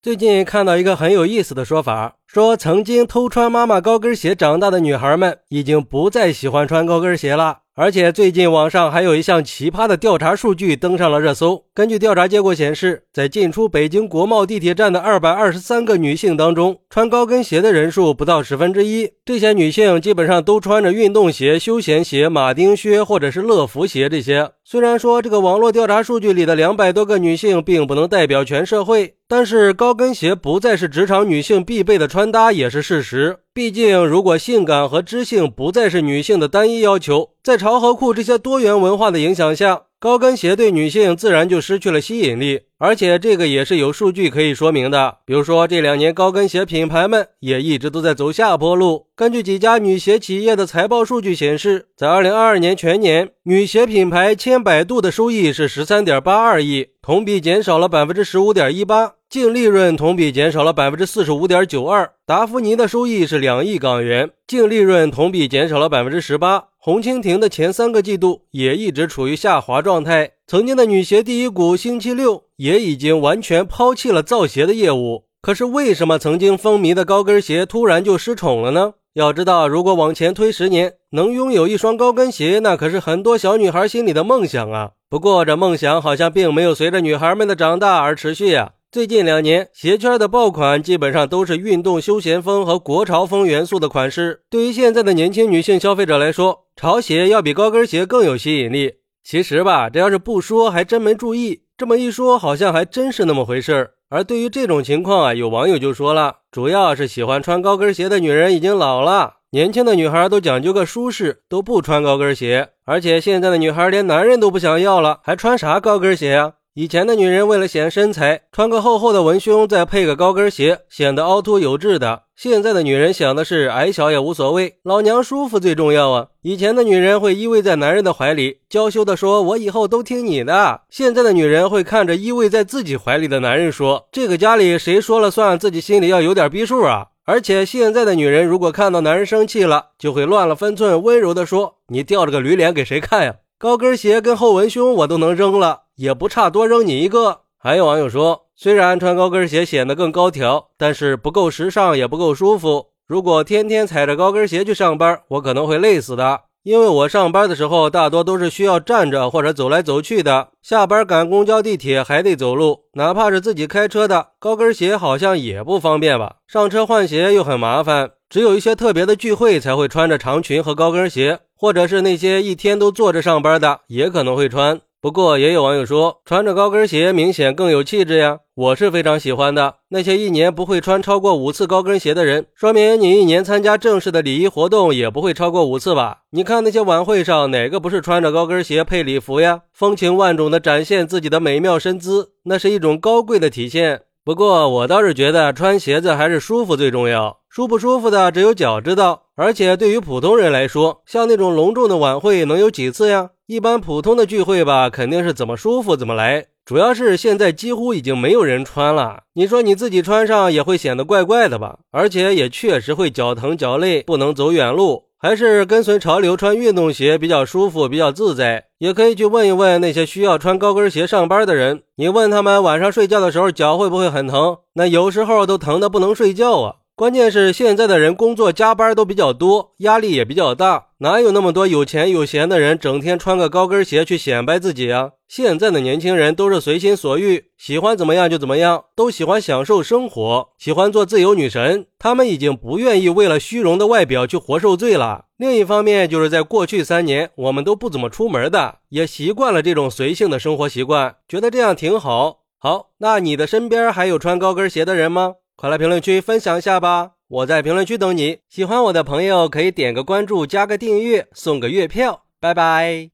最近看到一个很有意思的说法，说曾经偷穿妈妈高跟鞋长大的女孩们，已经不再喜欢穿高跟鞋了。而且最近网上还有一项奇葩的调查数据登上了热搜。根据调查结果显示，在进出北京国贸地铁站的二百二十三个女性当中，穿高跟鞋的人数不到十分之一。这些女性基本上都穿着运动鞋、休闲鞋、马丁靴或者是乐福鞋这些。虽然说这个网络调查数据里的两百多个女性并不能代表全社会。但是高跟鞋不再是职场女性必备的穿搭也是事实。毕竟，如果性感和知性不再是女性的单一要求，在潮和酷这些多元文化的影响下。高跟鞋对女性自然就失去了吸引力，而且这个也是有数据可以说明的。比如说，这两年高跟鞋品牌们也一直都在走下坡路。根据几家女鞋企业的财报数据显示，在二零二二年全年，女鞋品牌千百度的收益是十三点八二亿，同比减少了百分之十五点一八，净利润同比减少了百分之四十五点九二。达芙妮的收益是两亿港元，净利润同比减少了百分之十八。红蜻蜓的前三个季度也一直处于下滑状态。曾经的女鞋第一股星期六也已经完全抛弃了造鞋的业务。可是为什么曾经风靡的高跟鞋突然就失宠了呢？要知道，如果往前推十年，能拥有一双高跟鞋，那可是很多小女孩心里的梦想啊。不过这梦想好像并没有随着女孩们的长大而持续呀。最近两年，鞋圈的爆款基本上都是运动休闲风和国潮风元素的款式。对于现在的年轻女性消费者来说，潮鞋要比高跟鞋更有吸引力。其实吧，这要是不说，还真没注意。这么一说，好像还真是那么回事儿。而对于这种情况啊，有网友就说了，主要是喜欢穿高跟鞋的女人已经老了，年轻的女孩都讲究个舒适，都不穿高跟鞋。而且现在的女孩连男人都不想要了，还穿啥高跟鞋啊？以前的女人为了显身材，穿个厚厚的文胸，再配个高跟鞋，显得凹凸有致的。现在的女人想的是矮小也无所谓，老娘舒服最重要啊！以前的女人会依偎在男人的怀里，娇羞的说：“我以后都听你的。”现在的女人会看着依偎在自己怀里的男人说：“这个家里谁说了算？自己心里要有点逼数啊！”而且现在的女人如果看到男人生气了，就会乱了分寸，温柔的说：“你吊着个驴脸给谁看呀？高跟鞋跟厚文胸我都能扔了。”也不差多扔你一个。还有网友说，虽然穿高跟鞋显得更高挑，但是不够时尚，也不够舒服。如果天天踩着高跟鞋去上班，我可能会累死的。因为我上班的时候大多都是需要站着或者走来走去的，下班赶公交、地铁还得走路，哪怕是自己开车的，高跟鞋好像也不方便吧？上车换鞋又很麻烦，只有一些特别的聚会才会穿着长裙和高跟鞋，或者是那些一天都坐着上班的，也可能会穿。不过也有网友说，穿着高跟鞋明显更有气质呀，我是非常喜欢的。那些一年不会穿超过五次高跟鞋的人，说明你一年参加正式的礼仪活动也不会超过五次吧？你看那些晚会上，哪个不是穿着高跟鞋配礼服呀？风情万种的展现自己的美妙身姿，那是一种高贵的体现。不过我倒是觉得穿鞋子还是舒服最重要，舒不舒服的只有脚知道。而且对于普通人来说，像那种隆重的晚会能有几次呀？一般普通的聚会吧，肯定是怎么舒服怎么来。主要是现在几乎已经没有人穿了，你说你自己穿上也会显得怪怪的吧？而且也确实会脚疼脚累，不能走远路。还是跟随潮流穿运动鞋比较舒服，比较自在。也可以去问一问那些需要穿高跟鞋上班的人，你问他们晚上睡觉的时候脚会不会很疼？那有时候都疼得不能睡觉啊。关键是现在的人工作加班都比较多，压力也比较大，哪有那么多有钱有闲的人整天穿个高跟鞋去显摆自己啊？现在的年轻人都是随心所欲，喜欢怎么样就怎么样，都喜欢享受生活，喜欢做自由女神。他们已经不愿意为了虚荣的外表去活受罪了。另一方面，就是在过去三年，我们都不怎么出门的，也习惯了这种随性的生活习惯，觉得这样挺好。好，那你的身边还有穿高跟鞋的人吗？快来评论区分享一下吧！我在评论区等你。喜欢我的朋友可以点个关注，加个订阅，送个月票。拜拜。